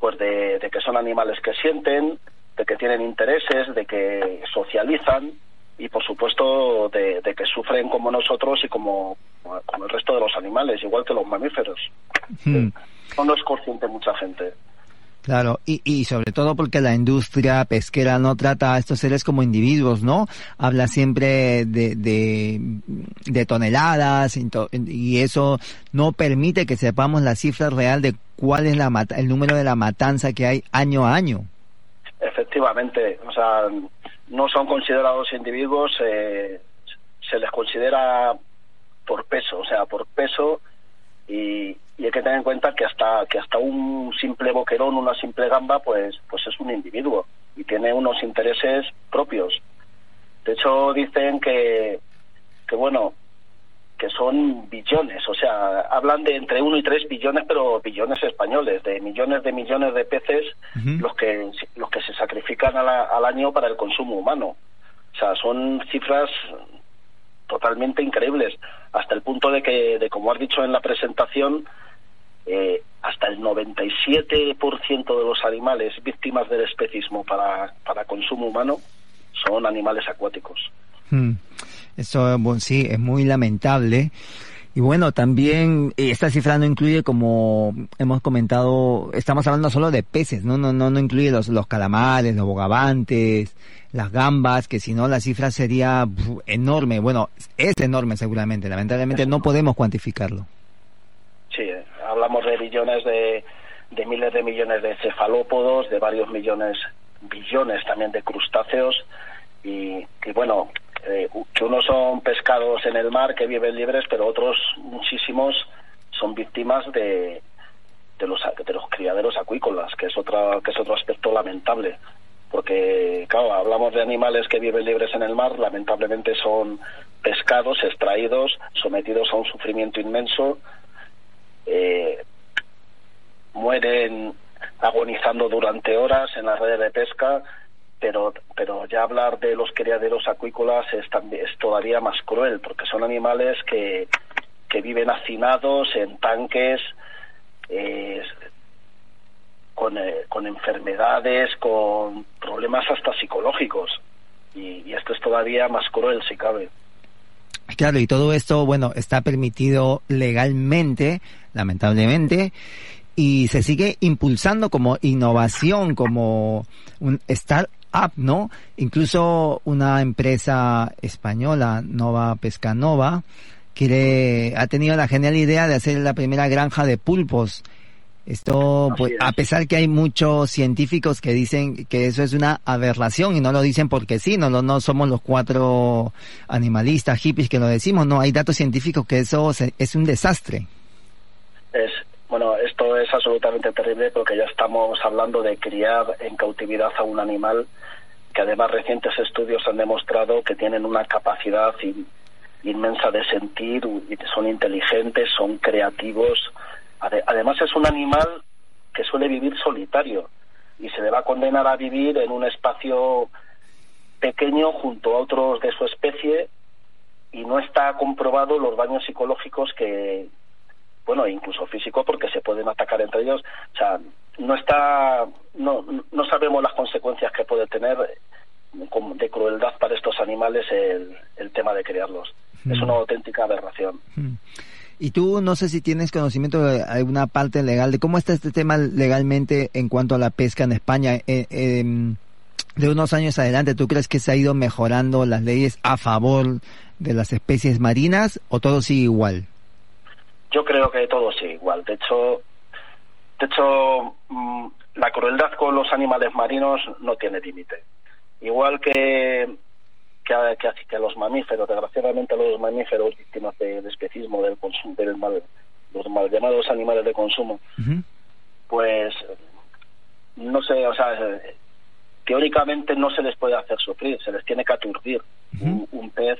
[SPEAKER 11] pues de, que son animales que sienten, de que tienen intereses, de que socializan y por supuesto de, que sufren como nosotros y como, como, el resto de los animales, igual que los mamíferos. Hmm. No es consciente mucha gente.
[SPEAKER 5] Claro, y, y sobre todo porque la industria pesquera no trata a estos seres como individuos, ¿no? Habla siempre de, de, toneladas y eso no permite que sepamos la cifra real de cuál es la el número de la matanza que hay año a año.
[SPEAKER 11] Efectivamente, o sea, no son considerados individuos, eh, se les considera por peso, o sea, por peso y, y hay que tener en cuenta que hasta que hasta un simple boquerón, una simple gamba, pues pues es un individuo y tiene unos intereses propios. De hecho dicen que que bueno que son billones, o sea, hablan de entre uno y tres billones, pero billones españoles, de millones de millones de peces los que los que se sacrifican al año para el consumo humano. O sea, son cifras totalmente increíbles, hasta el punto de que, de como has dicho en la presentación, eh, hasta el 97% de los animales víctimas del especismo para, para consumo humano son animales acuáticos.
[SPEAKER 5] Hmm. Eso, bueno, sí, es muy lamentable. Y bueno, también eh, esta cifra no incluye, como hemos comentado, estamos hablando solo de peces, no, no, no, no incluye los, los calamares, los bogavantes, las gambas, que si no la cifra sería enorme. Bueno, es enorme seguramente, lamentablemente no podemos cuantificarlo.
[SPEAKER 11] Sí, hablamos de billones de, de miles de millones de cefalópodos, de varios millones, billones también de crustáceos y, y bueno, eh, que unos son pescados en el mar que viven libres, pero otros muchísimos son víctimas de, de los de los criaderos acuícolas, que es otra que es otro aspecto lamentable, porque claro, hablamos de animales que viven libres en el mar, lamentablemente son pescados, extraídos, sometidos a un sufrimiento inmenso, eh, mueren agonizando durante horas en las redes de pesca pero pero ya hablar de los criaderos acuícolas es, es todavía más cruel porque son animales que, que viven hacinados en tanques eh, con, eh, con enfermedades, con problemas hasta psicológicos y, y esto es todavía más cruel si cabe.
[SPEAKER 5] Claro, y todo esto, bueno, está permitido legalmente, lamentablemente, y se sigue impulsando como innovación, como un estar ¿no? Incluso una empresa española, Nova Pescanova, quiere, ha tenido la genial idea de hacer la primera granja de pulpos. Esto, pues, a pesar que hay muchos científicos que dicen que eso es una aberración y no lo dicen porque sí, no, no somos los cuatro animalistas hippies que lo decimos, no, hay datos científicos que eso es un desastre.
[SPEAKER 11] Es, bueno, esto es absolutamente terrible porque ya estamos hablando de criar en cautividad a un animal que además recientes estudios han demostrado que tienen una capacidad inmensa de sentir, son inteligentes, son creativos. Además es un animal que suele vivir solitario y se le va a condenar a vivir en un espacio pequeño junto a otros de su especie y no está comprobado los daños psicológicos que, bueno, incluso físico porque se pueden atacar entre ellos. O sea, no está, no, no sabemos las consecuencias que puede tener de crueldad para estos animales el, el tema de criarlos. Es una auténtica aberración.
[SPEAKER 5] Y tú no sé si tienes conocimiento de alguna parte legal de cómo está este tema legalmente en cuanto a la pesca en España. Eh, em, de unos años adelante, ¿tú crees que se ha ido mejorando las leyes a favor de las especies marinas o todo sigue igual?
[SPEAKER 11] Yo creo que todo sigue igual. De hecho, de hecho, mm, la crueldad con los animales marinos no tiene límite. Igual que que, que, los mamíferos, desgraciadamente a los mamíferos víctimas del especismo, del consumo, del mal, los mal llamados animales de consumo, pues no sé, o sea, teóricamente no se les puede hacer sufrir, se les tiene que aturdir. un pez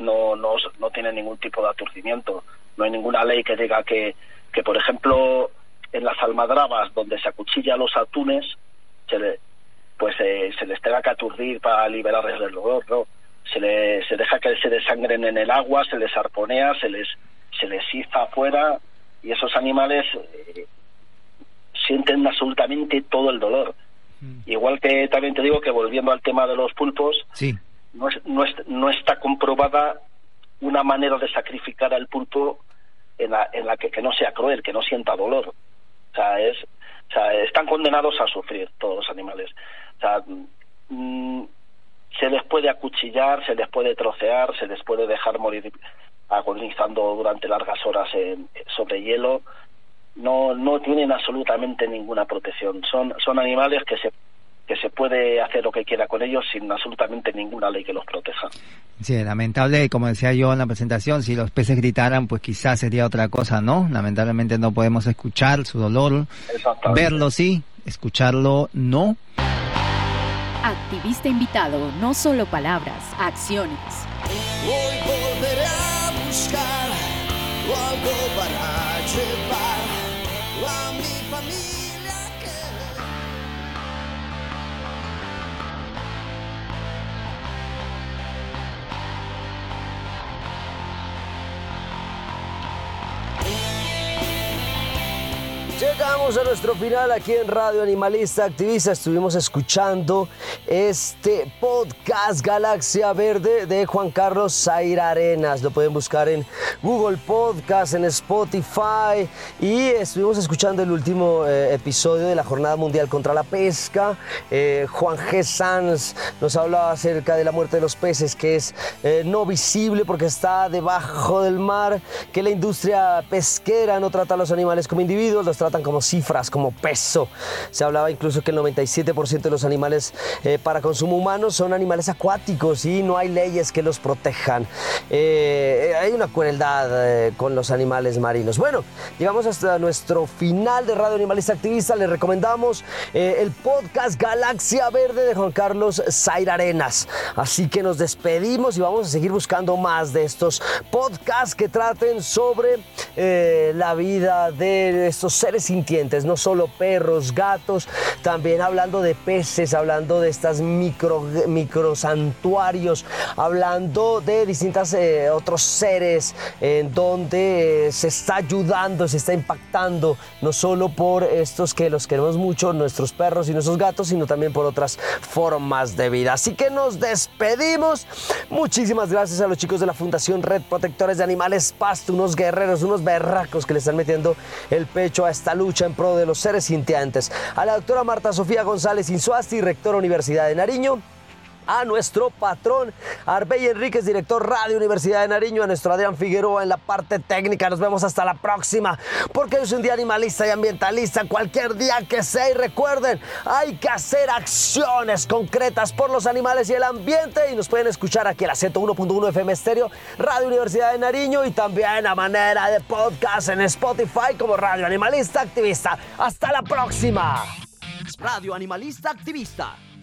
[SPEAKER 11] no, no, no tiene ningún tipo de aturdimiento, no hay ninguna ley que diga que, que por ejemplo, en las almadrabas donde se acuchilla los atunes, se le, pues eh, se les tenga que aturdir para liberarles del dolor, ¿no? Se, le, se deja que se desangren en el agua, se les arponea, se les, se les iza afuera y esos animales eh, sienten absolutamente todo el dolor. Mm. Igual que también te digo que volviendo al tema de los pulpos,
[SPEAKER 5] sí.
[SPEAKER 11] No, no, no está comprobada una manera de sacrificar al pulpo en la, en la que, que no sea cruel, que no sienta dolor. O sea, es, o sea, están condenados a sufrir todos los animales. O sea, mm, se les puede acuchillar, se les puede trocear, se les puede dejar morir agonizando durante largas horas sobre hielo. No, no tienen absolutamente ninguna protección. Son, son animales que se que se puede hacer lo que quiera con ellos sin absolutamente ninguna ley que los proteja.
[SPEAKER 5] Sí, lamentable, como decía yo en la presentación, si los peces gritaran, pues quizás sería otra cosa, ¿no? Lamentablemente no podemos escuchar su dolor, verlo sí, escucharlo no.
[SPEAKER 2] Activista invitado, no solo palabras, acciones.
[SPEAKER 8] Hoy volveré a buscar algo para
[SPEAKER 1] Llegamos a nuestro final aquí en Radio Animalista Activista. Estuvimos escuchando este podcast Galaxia Verde de Juan Carlos Zaira Arenas. Lo pueden buscar en Google Podcast, en Spotify. Y estuvimos escuchando el último eh, episodio de la Jornada Mundial contra la Pesca. Eh, Juan G. Sanz nos hablaba acerca de la muerte de los peces, que es eh, no visible porque está debajo del mar, que la industria pesquera no trata a los animales como individuos, los tratan como cifras, como peso. Se hablaba incluso que el 97% de los animales eh, para consumo humano son animales acuáticos y no hay leyes que los protejan. Eh, hay una crueldad eh, con los animales marinos. Bueno, llegamos hasta nuestro final de Radio Animalista Activista. Les recomendamos el podcast Galaxia Verde de Juan Carlos Zaira Arenas. Así que nos despedimos y vamos a seguir buscando más de estos podcasts que traten sobre la vida de estos seres sintientes, no solo perros, gatos, también hablando de peces, hablando de estas micro, micro santuarios, hablando de distintos eh, otros seres en donde eh, se está ayudando, se está impactando, no solo por estos que los queremos mucho, nuestros perros y nuestros gatos, sino también por otras formas de vida. Así que nos despedimos. Muchísimas gracias a los chicos de la Fundación Red Protectores de Animales Pasto, unos guerreros, unos berracos que le están metiendo el pecho a esta lucha en pro de los seres sintientes. A la doctora Marta Sofía González Insuasti, rectora Universidad de Nariño a nuestro patrón Arbey Enríquez, director Radio Universidad de Nariño, a nuestro Adrián Figueroa en la parte técnica. Nos vemos hasta la próxima, porque es un día animalista y ambientalista, cualquier día que sea. Y recuerden, hay que hacer acciones concretas por los animales y el ambiente. Y nos pueden escuchar aquí a la 101.1 FM Estéreo, Radio Universidad de Nariño y también a manera de podcast en Spotify como Radio Animalista Activista. Hasta la próxima. Radio Animalista Activista